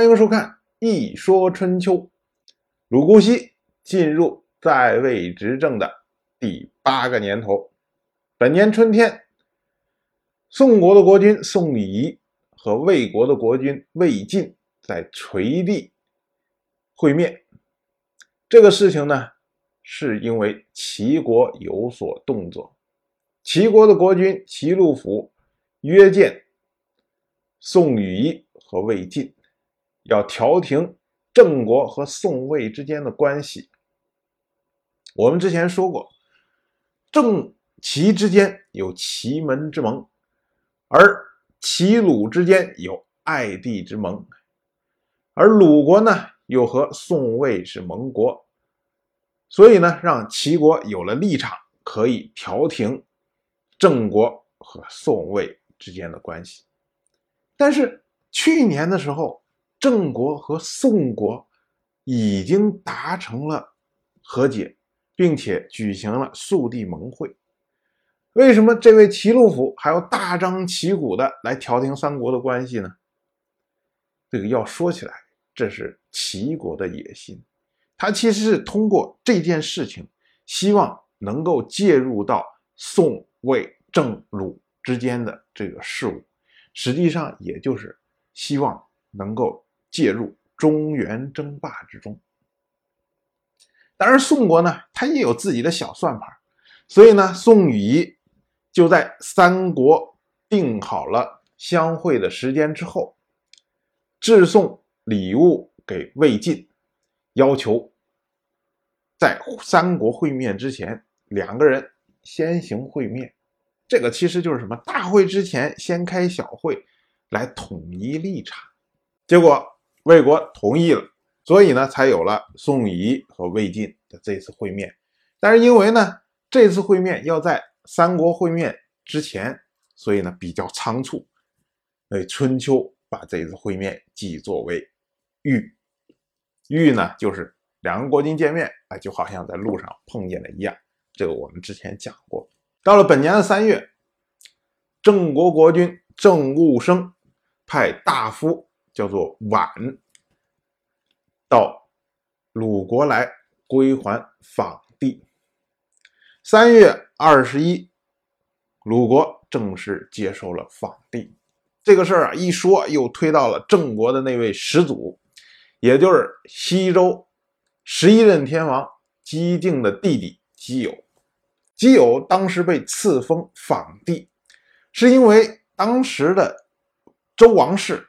欢迎收看《一说春秋》。鲁姑息进入在位执政的第八个年头，本年春天，宋国的国君宋礼和魏国的国君魏晋在垂地会面。这个事情呢，是因为齐国有所动作，齐国的国君齐鲁府约见宋礼和魏晋。要调停郑国和宋魏之间的关系。我们之前说过，郑齐之间有齐门之盟，而齐鲁之间有爱地之盟，而鲁国呢又和宋魏是盟国，所以呢，让齐国有了立场，可以调停郑国和宋魏之间的关系。但是去年的时候。郑国和宋国已经达成了和解，并且举行了速递盟会。为什么这位齐鲁府还要大张旗鼓的来调停三国的关系呢？这个要说起来，这是齐国的野心。他其实是通过这件事情，希望能够介入到宋、魏、郑、鲁之间的这个事务，实际上也就是希望能够。介入中原争霸之中，当然宋国呢，他也有自己的小算盘，所以呢，宋禹就在三国定好了相会的时间之后，致送礼物给魏晋，要求在三国会面之前，两个人先行会面。这个其实就是什么？大会之前先开小会，来统一立场。结果。魏国同意了，所以呢，才有了宋仪和魏晋的这次会面。但是因为呢，这次会面要在三国会面之前，所以呢比较仓促。所以春秋把这次会面记作为“遇”，“遇”呢就是两个国君见面，哎，就好像在路上碰见了一样。这个我们之前讲过。到了本年的三月，郑国国君郑务生派大夫。叫做晚到鲁国来归还访地。三月二十一，鲁国正式接受了访地。这个事儿啊，一说又推到了郑国的那位始祖，也就是西周十一任天王姬敬的弟弟姬友。姬友当时被赐封访地，是因为当时的周王室。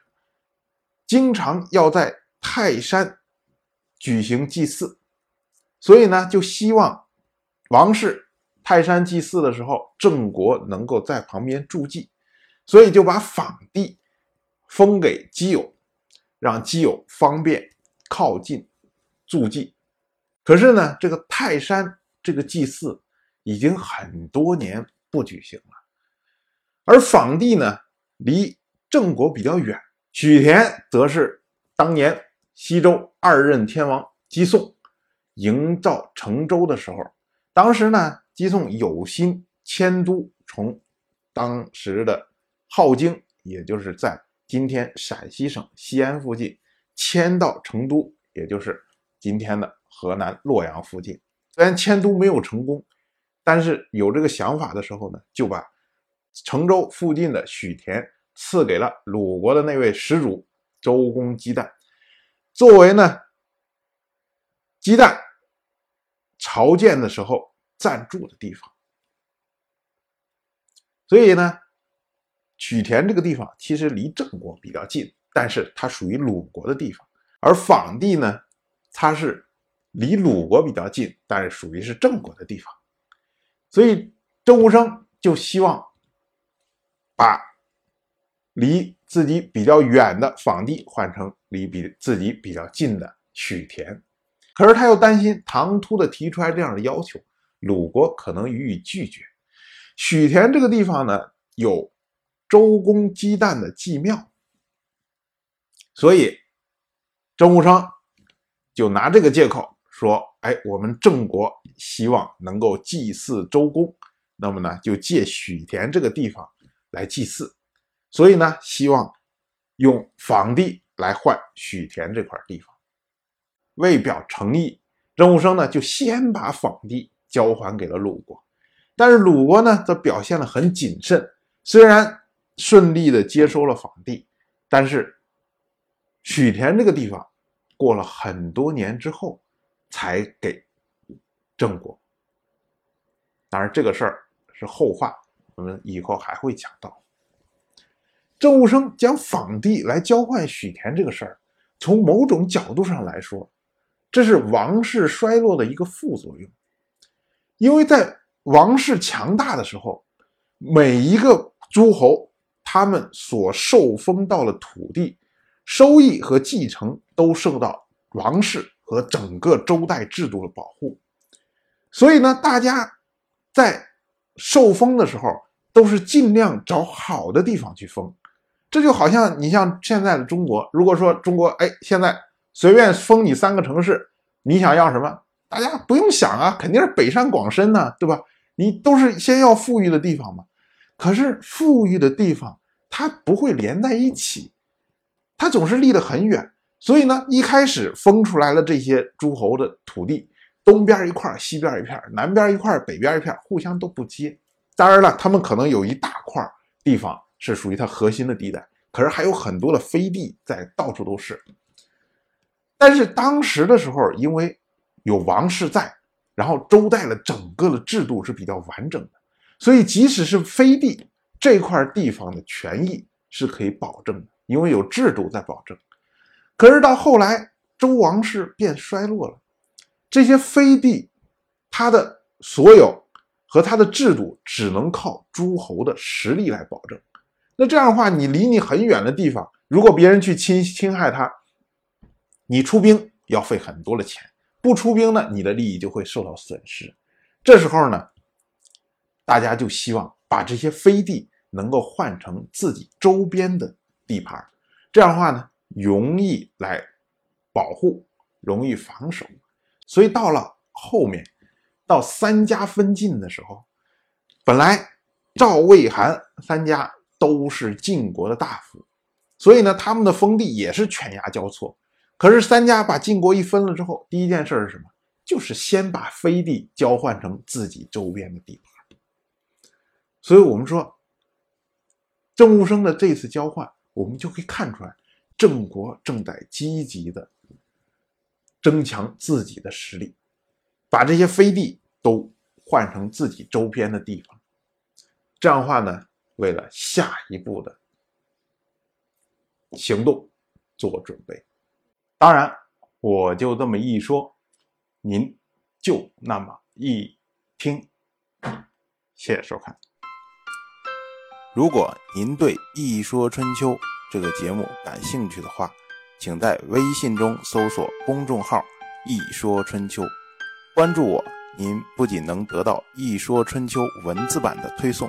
经常要在泰山举行祭祀，所以呢，就希望王室泰山祭祀的时候，郑国能够在旁边助祭，所以就把访地封给基友，让基友方便靠近助祭。可是呢，这个泰山这个祭祀已经很多年不举行了，而访地呢，离郑国比较远。许田则是当年西周二任天王姬宋营造成周的时候，当时呢，姬宋有心迁都，从当时的镐京，也就是在今天陕西省西安附近，迁到成都，也就是今天的河南洛阳附近。虽然迁都没有成功，但是有这个想法的时候呢，就把成州附近的许田。赐给了鲁国的那位始祖周公姬旦，作为呢姬旦朝见的时候暂住的地方。所以呢，曲田这个地方其实离郑国比较近，但是它属于鲁国的地方；而访地呢，它是离鲁国比较近，但是属于是郑国的地方。所以周无生就希望把。离自己比较远的访地换成离比自己比较近的许田，可是他又担心唐突的提出来这样的要求，鲁国可能予以拒绝。许田这个地方呢，有周公姬旦的祭庙，所以周武生就拿这个借口说：“哎，我们郑国希望能够祭祀周公，那么呢，就借许田这个地方来祭祀。”所以呢，希望用房地来换许田这块地方。为表诚意，郑武生呢就先把坊地交还给了鲁国，但是鲁国呢则表现得很谨慎，虽然顺利的接收了坊地，但是许田这个地方过了很多年之后才给郑国。当然，这个事儿是后话，我们以后还会讲到。郑武生将坊地来交换许田这个事儿，从某种角度上来说，这是王室衰落的一个副作用。因为在王室强大的时候，每一个诸侯他们所受封到的土地、收益和继承都受到王室和整个周代制度的保护，所以呢，大家在受封的时候都是尽量找好的地方去封。这就好像你像现在的中国，如果说中国哎，现在随便封你三个城市，你想要什么？大家不用想啊，肯定是北上广深呢，对吧？你都是先要富裕的地方嘛。可是富裕的地方它不会连在一起，它总是离得很远。所以呢，一开始封出来了这些诸侯的土地，东边一块，西边一片，南边一块，北边一片，互相都不接。当然了，他们可能有一大块地方。是属于它核心的地带，可是还有很多的飞地在到处都是。但是当时的时候，因为有王室在，然后周代的整个的制度是比较完整的，所以即使是飞地这块地方的权益是可以保证的，因为有制度在保证。可是到后来，周王室变衰落了，这些飞地，它的所有和它的制度只能靠诸侯的实力来保证。那这样的话，你离你很远的地方，如果别人去侵侵害他，你出兵要费很多的钱；不出兵呢，你的利益就会受到损失。这时候呢，大家就希望把这些飞地能够换成自己周边的地盘，这样的话呢，容易来保护，容易防守。所以到了后面，到三家分晋的时候，本来赵、魏、韩三家。都是晋国的大夫，所以呢，他们的封地也是犬牙交错。可是三家把晋国一分了之后，第一件事是什么？就是先把飞地交换成自己周边的地盘。所以，我们说郑武生的这次交换，我们就可以看出来，郑国正在积极的增强自己的实力，把这些飞地都换成自己周边的地方。这样的话呢？为了下一步的行动做准备，当然，我就这么一说，您就那么一听。谢谢收看。如果您对《一说春秋》这个节目感兴趣的话，请在微信中搜索公众号“一说春秋”，关注我，您不仅能得到《一说春秋》文字版的推送。